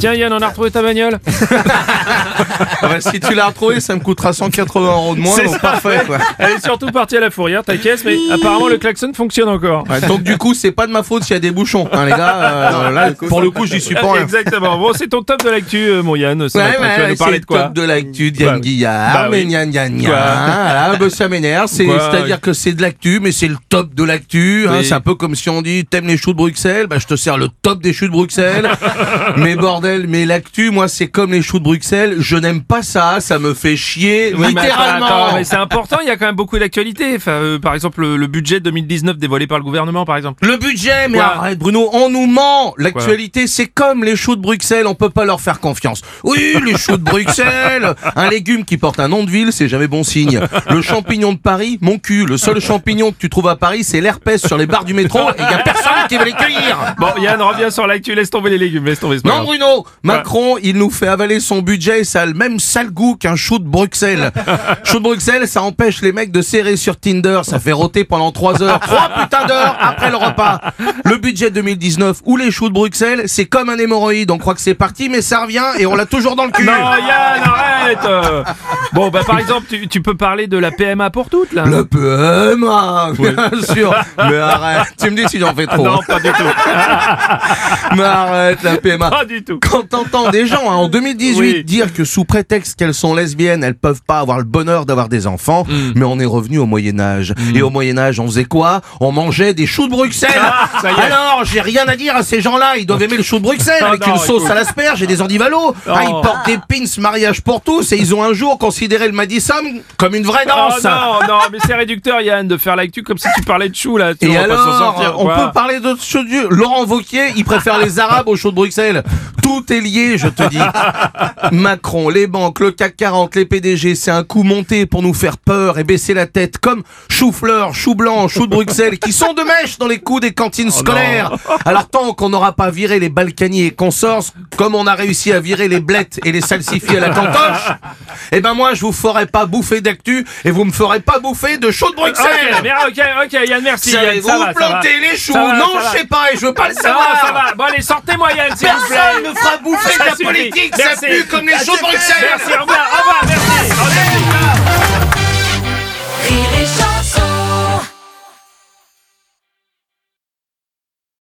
Tiens Yann, on a retrouvé ta bagnole Ah bah, si tu l'as retrouvé, ça me coûtera 180 euros de moins, C'est donc ça, parfait ouais. quoi. Elle est surtout partie à la fourrière, ta caisse, mais apparemment le klaxon fonctionne encore. Ouais, donc du coup, c'est pas de ma faute s'il y a des bouchons, hein, les gars. euh, là, pour le coup, j'y suis pas. rien. Exactement. Bon, c'est ton top de l'actu, euh, mon Yann. Ouais, matin. tu vas ouais, nous parler le de quoi top de l'actu Yann Bah, Guillard, bah mais oui. gna gna. Quoi Voilà, bah, ça m'énerve, c'est-à-dire que c'est de l'actu, mais c'est le top de l'actu. hein, Oui. c'est un peu comme si on dit t'aimes les choux de Bruxelles, bah je te sers le top des choux de Bruxelles. mais bordel, mais l'actu, moi c'est comme les choux de Bruxelles, je n'aime pas ça, ça me fait chier, Oui, mais attends, littéralement. attends, mais c'est important, il y a quand même beaucoup d'actualités. Enfin, euh, par exemple, le, le budget 2019 dévoilé par le gouvernement, par exemple. Le budget, mais Quoi arrête Bruno, on nous ment. L'actualité, c'est comme les choux de Bruxelles, on peut pas leur faire confiance. Oui, les choux de Bruxelles, un légume qui porte un nom de ville, c'est jamais bon signe. Le champignon de Paris, mon cul, le seul champignon que tu trouves à Paris, c'est l'herpès sur les barres du métro et y a personne qui va les cueillir. Bon, Yann, reviens sur l'actu, laisse tomber les légumes, laisse tomber. Non grave. Bruno, Macron, il nous fait avaler son budget et ça a le même sale goût qu'un chou de Bruxelles. chou de Bruxelles, ça empêche les mecs de serrer sur Tinder, ça fait rôter pendant 3 heures, 3 putains d'heures après le repas. Le budget 2019 ou les choux de Bruxelles, c'est comme un hémorroïde, on croit que c'est parti mais ça revient et on l'a toujours dans le cul. Non, Yann, arrête. Bon, bah par exemple, tu, tu peux parler de la PMA pour toutes, là Le PMA, bien sûr. Mais arrête, tu me dis si j'en fais trop. Non, pas du tout. Mais arrête la PMA. Pas du tout. Quand t'entends des gens hein, en 2018 Oui. dire que sous prétexte qu'elles sont lesbiennes, elles peuvent pas avoir le bonheur d'avoir des enfants, Hmm. mais on est revenu au Moyen Âge. Et au Moyen Âge, on faisait quoi? On mangeait des choux de Bruxelles. Ah, ça y est. Alors, j'ai rien à dire à ces gens-là. Ils doivent aimer le chou de Bruxelles avec non, une sauce écoute. à l'asperge et des endivalos. Ah, ils Oh. portent des pins mariage pour tous et ils ont un jour considéré le Madison comme une vraie Oh danse. non, non, mais c'est réducteur, Yann, de faire l'actu comme si tu parlais de chou, là. Tu Et pas alors, sortir, on peut parler d'autres choses. Laurent Vauquier, il préfère les Arabes aux chauds de Bruxelles. Tout est lié, je te dis. Macron, les banques, le CAC 40, les PDG, c'est un coup monté pour nous faire peur et baisser la tête, comme chou-fleur, chou-blanc, chou de Bruxelles, qui sont de mèche dans les coups des cantines scolaires. Alors tant qu'on n'aura pas viré les Balkany et consorts, comme on a réussi à virer les blettes et les salsifis à la cantoche, eh ben moi je vous ferai pas bouffer d'actu et vous me ferez pas bouffer de chou de Bruxelles. Ok, mais ok, ok, Yann, merci. Yann, Savez-vous ça va, ça va. planter les choux? Ça va, Non, ça je sais pas et je veux pas le Ça va, savoir. ça va. Bon, allez, sortez-moi, Yann, s'il vous plaît. Ne fera bouffer de la politique, ça pue comme les de Bruxelles. Merci, au revoir, au revoir, merci.